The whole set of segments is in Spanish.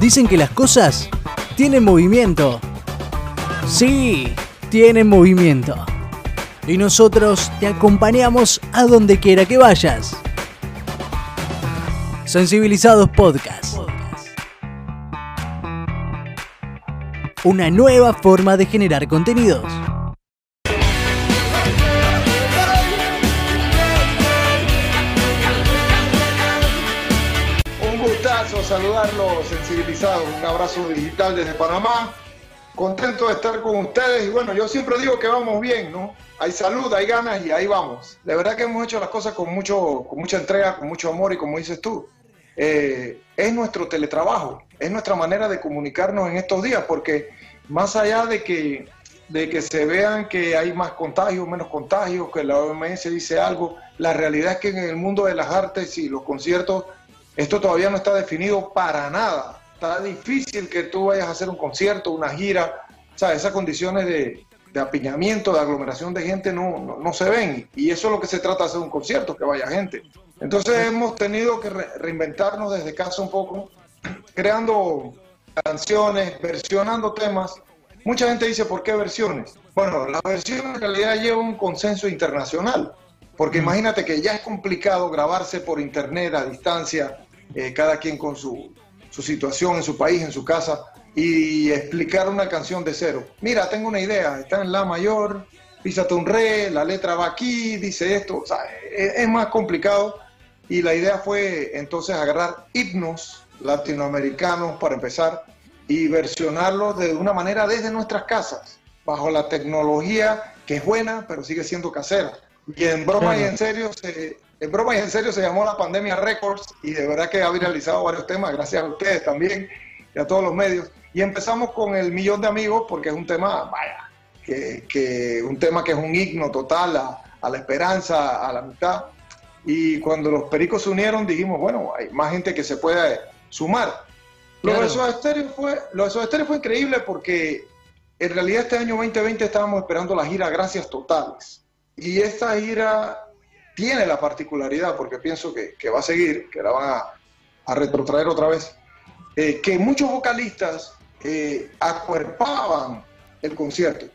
Dicen que las cosas tienen movimiento. Sí, tienen movimiento. Y nosotros te acompañamos a donde quiera que vayas. Sensibilizados Podcast. Una nueva forma de generar contenidos. Saludarlos sensibilizados. Un abrazo digital desde Panamá. Contento de estar con ustedes. Y bueno, yo siempre digo que vamos bien, ¿no? Hay salud, hay ganas y ahí vamos. De verdad que hemos hecho las cosas con, mucho, con mucha entrega, con mucho amor y como dices tú, eh, es nuestro teletrabajo, es nuestra manera de comunicarnos en estos días, porque más allá de que, de que se vean que hay más contagios, menos contagios, que la OMS dice algo, la realidad es que en el mundo de las artes y los conciertos, esto todavía no está definido para nada. Está difícil que tú vayas a hacer un concierto, una gira, o sea, esas condiciones de, de apiñamiento, de aglomeración de gente no, no, no, se ven. Y eso es lo que se trata de hacer un concierto, que vaya gente. Entonces hemos tenido que re reinventarnos desde casa un poco, creando canciones, versionando temas. Mucha gente dice, ¿por qué versiones? Bueno, la versión en realidad lleva un consenso internacional, porque imagínate que ya es complicado grabarse por internet a distancia, eh, cada quien con su, su situación en su país, en su casa, y explicar una canción de cero. Mira, tengo una idea, está en La mayor, písate un re, la letra va aquí, dice esto, o sea, es, es más complicado y la idea fue entonces agarrar himnos latinoamericanos para empezar y versionarlos de una manera desde nuestras casas, bajo la tecnología que es buena, pero sigue siendo casera. Y en broma y en serio se, en broma y en serio se llamó la pandemia Records y de verdad que ha viralizado varios temas, gracias a ustedes también y a todos los medios. Y empezamos con el millón de amigos porque es un tema, vaya, que, que un tema que es un himno total a, a, la esperanza, a la mitad. Y cuando los pericos se unieron dijimos, bueno, hay más gente que se puede sumar. Claro. Lo de Soda Stereo fue, lo de fue increíble porque en realidad este año 2020 estábamos esperando la gira Gracias Totales. Y esta gira tiene la particularidad, porque pienso que, que va a seguir, que la van a, a retrotraer otra vez, eh, que muchos vocalistas eh, acuerpaban el concierto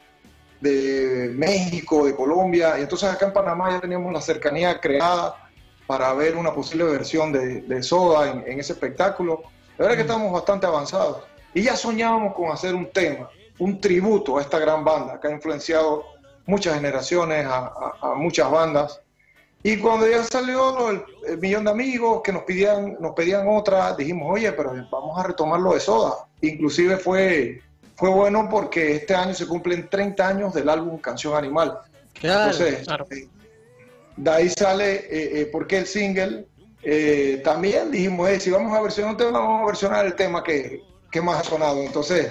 de México, de Colombia, y entonces acá en Panamá ya teníamos la cercanía creada para ver una posible versión de, de Soda en, en, ese espectáculo. La verdad es que estamos bastante avanzados. Y ya soñábamos con hacer un tema, un tributo a esta gran banda que ha influenciado muchas generaciones, a, a, a muchas bandas. Y cuando ya salió el, el, millón de amigos que nos pedían, nos pedían otra, dijimos, oye, pero vamos a retomarlo de Soda. Inclusive fue, fue bueno porque este año se cumplen 30 años del álbum Canción Animal. Claro, Entonces, claro. Eh, de ahí sale eh, eh, porque el single. Eh, también dijimos, si vamos a versionar un tema, vamos a versionar el tema que, que más ha sonado. Entonces,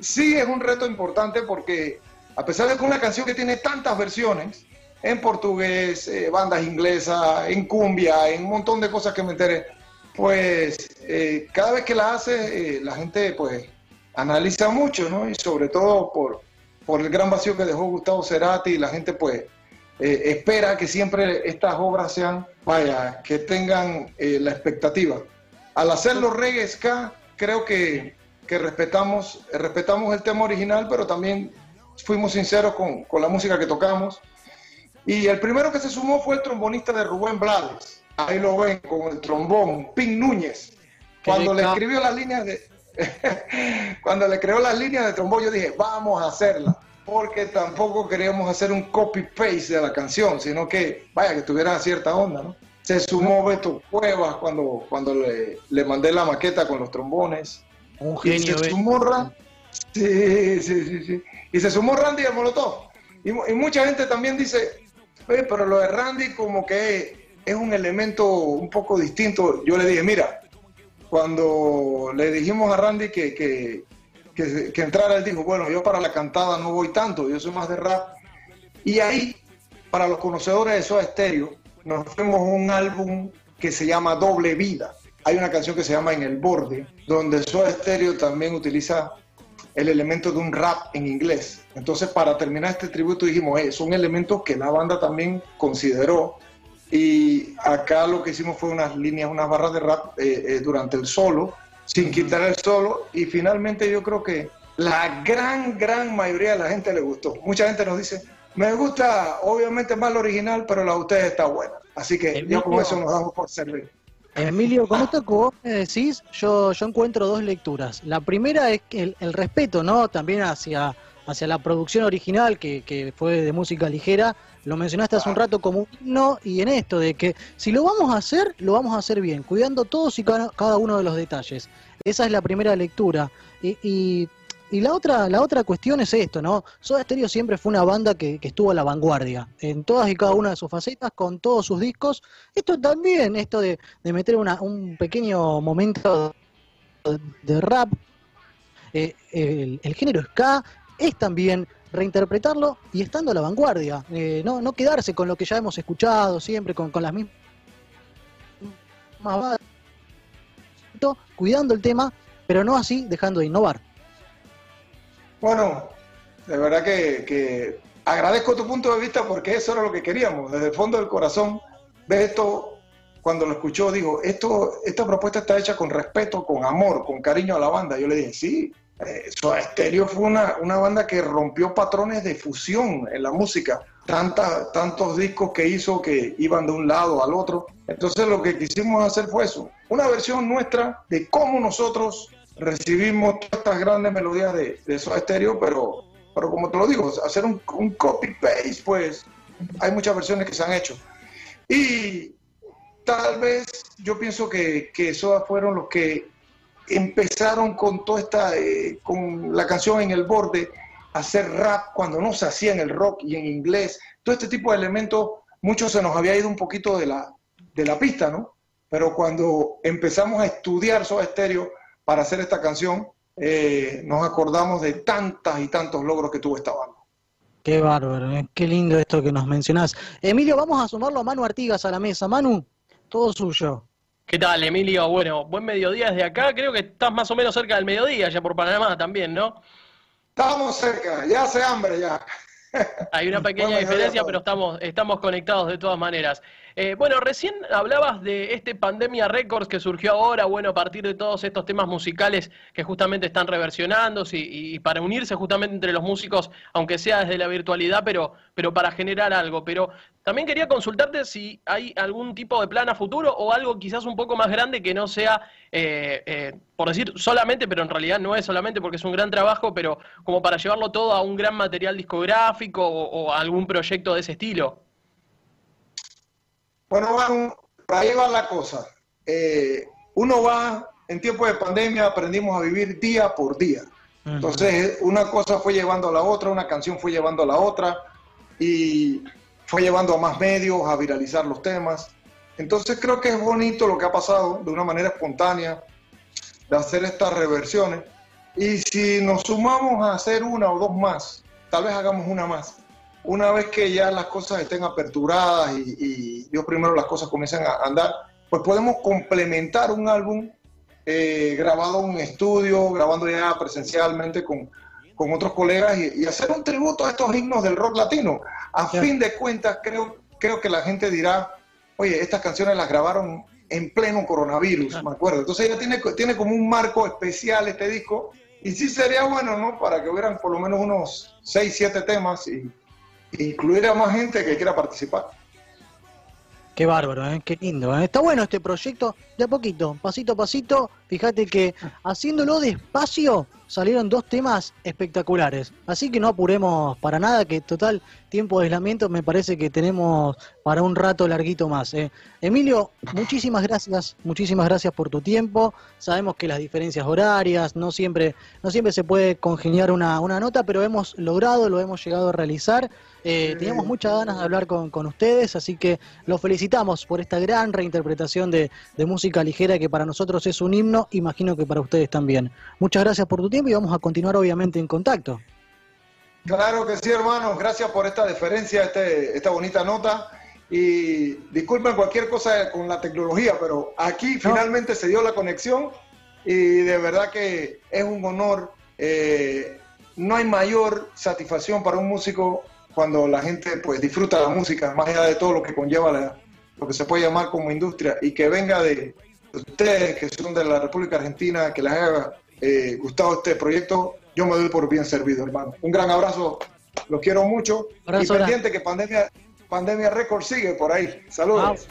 sí es un reto importante porque a pesar de que una canción que tiene tantas versiones, en portugués, eh, bandas inglesas, en cumbia, en un montón de cosas que me enteré, pues eh, cada vez que la hace eh, la gente pues analiza mucho, ¿no? Y sobre todo por, por el gran vacío que dejó Gustavo Cerati, la gente pues espera que siempre estas obras sean, vaya, que tengan la expectativa. Al hacerlo reggae ska, creo que, que respetamos, respetamos el tema original, pero también fuimos sinceros con, con la música que tocamos y el primero que se sumó fue el trombonista de Rubén Blades. Ahí lo ven con el trombón, Pin Núñez. Cuando le escribió las líneas de. cuando le creó las líneas de trombón, yo dije, vamos a hacerla. Porque tampoco queríamos hacer un copy-paste de la canción, sino que, vaya, que tuviera cierta onda, ¿no? Se sumó Beto Cuevas cuando, cuando le, le mandé la maqueta con los trombones. Un genio, y se sumó Randy. Sí, sí, sí, sí. Y se sumó Randy de Molotov. Y, y mucha gente también dice, Pero lo de Randy como que es un elemento un poco distinto. Yo le dije, mira, cuando le dijimos a Randy que, que, que, que, entrara, él dijo, bueno, yo para la cantada no voy tanto, yo soy más de rap. Y ahí, para los conocedores de Soda Stereo, nos fuimos un álbum que se llama Doble Vida. Hay una canción que se llama En el Borde, donde Soda Stereo también utiliza el elemento de un rap en inglés. Entonces, para terminar este tributo dijimos, eh, son elementos que la banda también consideró. Y acá lo que hicimos fue unas líneas, unas barras de rap eh, eh, durante el solo. sin quitar el solo. Y finalmente yo creo que la gran, gran mayoría de la gente le gustó. Mucha gente nos dice, me gusta obviamente más lo original, pero la de ustedes está buena. Así que yo con eso nos damos por servir. Emilio, con esto que vos me decís, yo, yo encuentro dos lecturas. La primera es el, el respeto, ¿no? También hacia, hacia la producción original, que, que fue de música ligera, lo mencionaste hace un rato como un himno y en esto de que si lo vamos a hacer, lo vamos a hacer bien, cuidando todos y cada, uno de los detalles. Esa es la primera lectura. Y, y, la otra la otra cuestión es esto, ¿no? Soda Stereo siempre fue una banda que, estuvo a la vanguardia, en todas y cada una de sus facetas, con todos sus discos. Esto también, esto de, meter un pequeño momento de rap, eh, el, el, género ska es también reinterpretarlo y estando a la vanguardia, eh, no, no quedarse con lo que ya hemos escuchado siempre, con, con las mismas cuidando el tema, pero no así dejando de innovar. Bueno, de verdad que, agradezco tu punto de vista porque eso era lo que queríamos, desde el fondo del corazón. Ves esto, cuando lo escuchó, digo, esto, esta propuesta está hecha con respeto, con amor, con cariño a la banda. Yo le dije, sí, eh, Soda Stereo fue una, una, banda que rompió patrones de fusión en la música. Tanta, tantos discos que hizo que iban de un lado al otro. Entonces lo que quisimos hacer fue eso, una versión nuestra de cómo nosotros recibimos todas estas grandes melodías de, de Soda Stereo, pero, pero como te lo digo, hacer un, un copy-paste, pues hay muchas versiones que se han hecho. Y tal vez yo pienso que, que Soda fueron los que empezaron con toda esta, eh, con la canción en el borde, hacer rap cuando no se hacía en el rock y en inglés. Todo este tipo de elementos, muchos se nos había ido un poquito de la, de la pista, ¿no? Pero cuando empezamos a estudiar Soda Stereo para hacer esta canción, eh, nos acordamos de tantas y tantos logros que tuvo esta banda. Qué bárbaro, eh. qué lindo esto que nos mencionás. Emilio, vamos a sumarlo a Manu Artigas a la mesa. Manu, todo suyo. ¿Qué tal, Emilio? Bueno, buen mediodía desde acá. Creo que estás más o menos cerca del mediodía, ya por Panamá también, ¿no? Estamos cerca, ya hace hambre ya. Hay una pequeña diferencia, pero estamos, estamos conectados de todas maneras. Eh, bueno, recién hablabas de este Pandemia Records que surgió ahora, bueno, a partir de todos estos temas musicales que justamente están reversionándose y, para unirse justamente entre los músicos, aunque sea desde la virtualidad, pero, pero para generar algo. Pero también quería consultarte si hay algún tipo de plan a futuro o algo quizás un poco más grande que no sea, eh, eh, por decir solamente, pero en realidad no es solamente porque es un gran trabajo, pero como para llevarlo todo a un gran material discográfico o, o algún proyecto de ese estilo. Bueno, Manu, ahí va la cosa. Eh, uno va, en tiempo de pandemia aprendimos a vivir día por día. Entonces, una cosa fue llevando a la otra, una canción fue llevando a la otra y fue llevando a más medios a viralizar los temas. Entonces, creo que es bonito lo que ha pasado de una manera espontánea de hacer estas reversiones. Y si nos sumamos a hacer una o dos más, tal vez hagamos una más una vez que ya las cosas estén aperturadas y, Dios primero las cosas comiencen a andar, pues podemos complementar un álbum eh, grabado en un estudio, grabando ya presencialmente con, otros colegas y, hacer un tributo a estos himnos del rock latino. A fin de cuentas, creo, creo que la gente dirá, oye, estas canciones las grabaron en pleno coronavirus, me acuerdo. Entonces ya tiene, tiene como un marco especial este disco y sí sería bueno, ¿no? Para que hubieran por lo menos unos 6, 7 temas y incluir a más gente que quiera participar. Qué bárbaro, ¿eh? qué lindo. ¿eh? Está bueno este proyecto, de a poquito, pasito a pasito. Fíjate que haciéndolo despacio salieron dos temas espectaculares. Así que no apuremos para nada, que total tiempo de aislamiento me parece que tenemos para un rato larguito más. ¿eh? Emilio, muchísimas gracias, muchísimas gracias por tu tiempo. Sabemos que las diferencias horarias, no siempre, no siempre se puede congeniar una, una nota, pero hemos logrado, lo hemos llegado a realizar. Eh, teníamos muchas ganas de hablar con, con, ustedes, así que los felicitamos por esta gran reinterpretación de, de música ligera que para nosotros es un himno, imagino que para ustedes también. Muchas gracias por tu tiempo y vamos a continuar obviamente en contacto. Claro que sí, hermanos. Gracias por esta deferencia, este, esta bonita nota. Y disculpen cualquier cosa con la tecnología, pero aquí finalmente se dio la conexión y de verdad que es un honor. Eh, no hay mayor satisfacción para un músico cuando la gente pues disfruta la música, más allá de todo lo que conlleva lo que se puede llamar como industria, y que venga de, ustedes que son de la República Argentina, que les haya eh, gustado este proyecto, yo me doy por bien servido, hermano. Un gran abrazo, los quiero mucho. y pendiente que Pandemia, Pandemia Record sigue por ahí. Saludos.